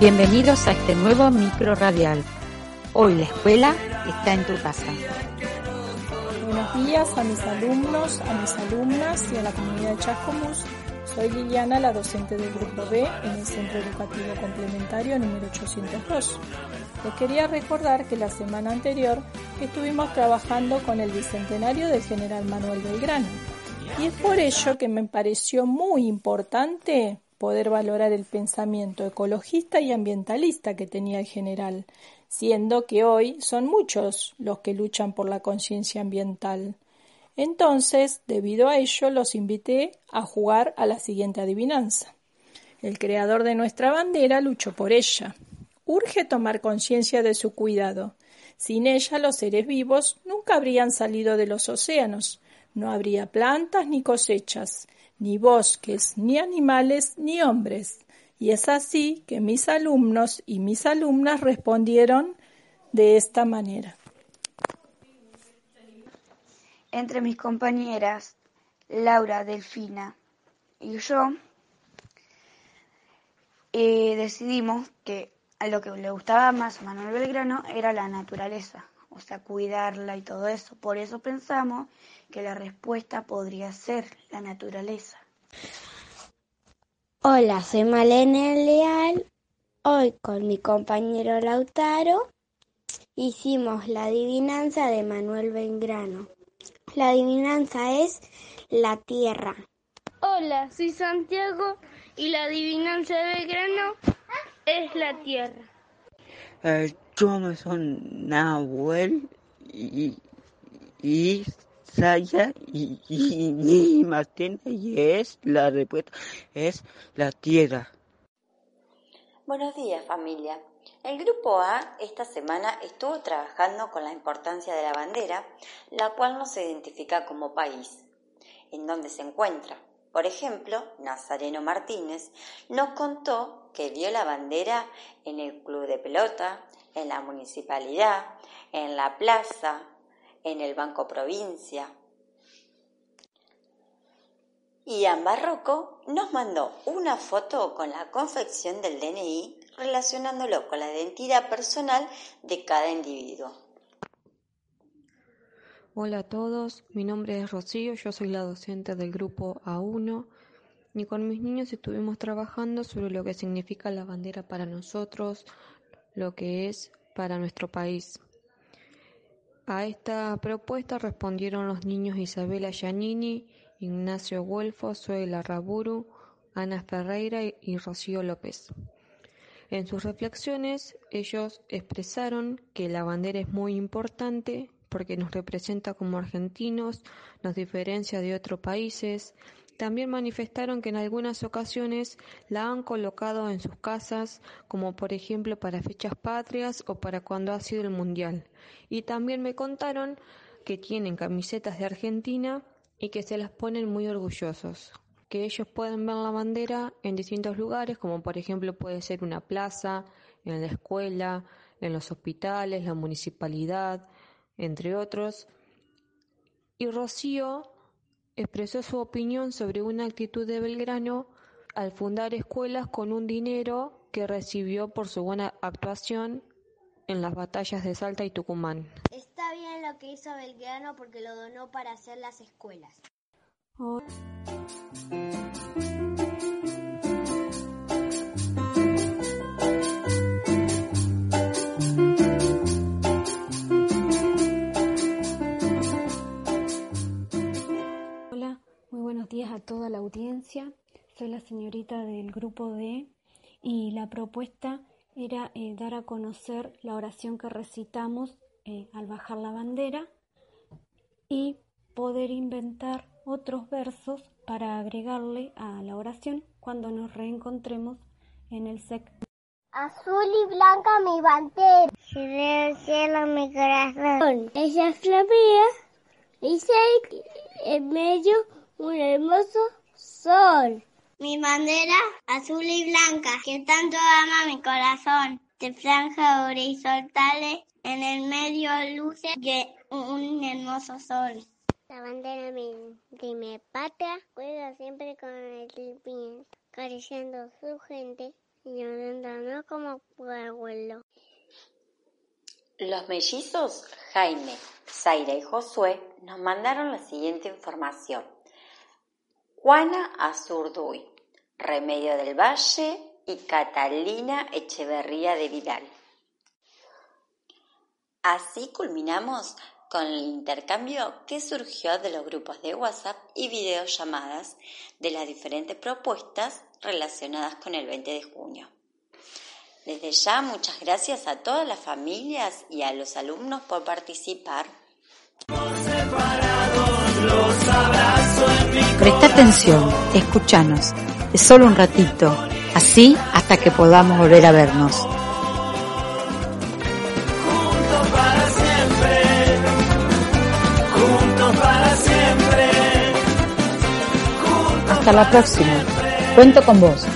Bienvenidos a este nuevo micro radial. Hoy la escuela está en tu casa. Buenos días a mis alumnos, a mis alumnas y a la comunidad de Chascomús. Soy Liliana, la docente del Grupo B en el Centro Educativo Complementario número 802. Les quería recordar que la semana anterior estuvimos trabajando con el bicentenario del general Manuel Belgrano. Y es por ello que me pareció muy importante poder valorar el pensamiento ecologista y ambientalista que tenía el general, siendo que hoy son muchos los que luchan por la conciencia ambiental. Entonces, debido a ello, los invité a jugar a la siguiente adivinanza. El creador de nuestra bandera luchó por ella. Urge tomar conciencia de su cuidado. Sin ella los seres vivos nunca habrían salido de los océanos, no habría plantas ni cosechas, ni bosques, ni animales, ni hombres. Y es así que mis alumnos y mis alumnas respondieron de esta manera. Entre mis compañeras, Laura, Delfina y yo, eh, decidimos que a lo que le gustaba más a Manuel Belgrano era la naturaleza, o sea, cuidarla y todo eso. Por eso pensamos que la respuesta podría ser la naturaleza. Hola, soy Malene Leal. Hoy con mi compañero Lautaro hicimos la adivinanza de Manuel Belgrano. La adivinanza es la tierra. Hola, soy Santiago y la adivinanza de Belgrano es la tierra. Eh, yo me soy Nahuel y, y Saya y, y, Martín y es la respuesta es la tierra. Buenos días familia. El grupo A esta semana estuvo trabajando con la importancia de la bandera, la cual nos identifica como país, en donde se encuentra. Por ejemplo, Nazareno Martínez nos contó que vio la bandera en el club de pelota, en la municipalidad, en la plaza, en el Banco Provincia. Ian Barroco nos mandó una foto con la confección del DNI relacionándolo con la identidad personal de cada individuo. Hola a todos, mi nombre es Rocío, yo soy la docente del grupo A1 y con mis niños estuvimos trabajando sobre lo que significa la bandera para nosotros, lo que es para nuestro país. A esta propuesta respondieron los niños Isabela Giannini, Ignacio Golfo, Suela Raburu, Ana Ferreira y Rocío López. En sus reflexiones, ellos expresaron que la bandera es muy importante porque nos representa como argentinos, nos diferencia de otros países, también manifestaron que en algunas ocasiones la han colocado en sus casas, como por ejemplo para fechas patrias o para cuando ha sido el Mundial. Y también me contaron que tienen camisetas de Argentina y que se las ponen muy orgullosos. Que ellos pueden ver la bandera en distintos lugares, como por ejemplo puede ser una plaza, en la escuela, en los hospitales, la municipalidad, entre otros. Y Rocío expresó su opinión sobre una actitud de Belgrano al fundar escuelas con un dinero que recibió por su buena actuación en las batallas de Salta y Tucumán. Está bien lo que hizo Belgrano porque lo donó para hacer las escuelas. días a toda la audiencia. Soy la señorita del grupo D y la propuesta era eh, dar a conocer la oración que recitamos eh, al bajar la bandera y poder inventar otros versos para agregarle a la oración cuando nos reencontremos en el SEC. Azul y blanca mi bandera, el cielo mi corazón. Ella es la mía, y en medio un hermoso sol. Mi bandera azul y blanca, que tanto ama mi corazón. De franja horizontales, en el medio luce un hermoso sol. La bandera de mi patria juega siempre con el viento, acariciando su gente y llorando como abuelo. Los mellizos Jaime, Zaira y Josué nos mandaron la siguiente información. Juana Azurduy, Remedio del Valle y Catalina Echeverría de Vidal. Así culminamos con el intercambio que surgió de los grupos de WhatsApp y videollamadas de las diferentes propuestas relacionadas con el 20 de junio. Desde ya muchas gracias a todas las familias y a los alumnos por participar. Presta atención, escúchanos. Es solo un ratito, así hasta que podamos volver a vernos. Hasta la próxima. Cuento con vos.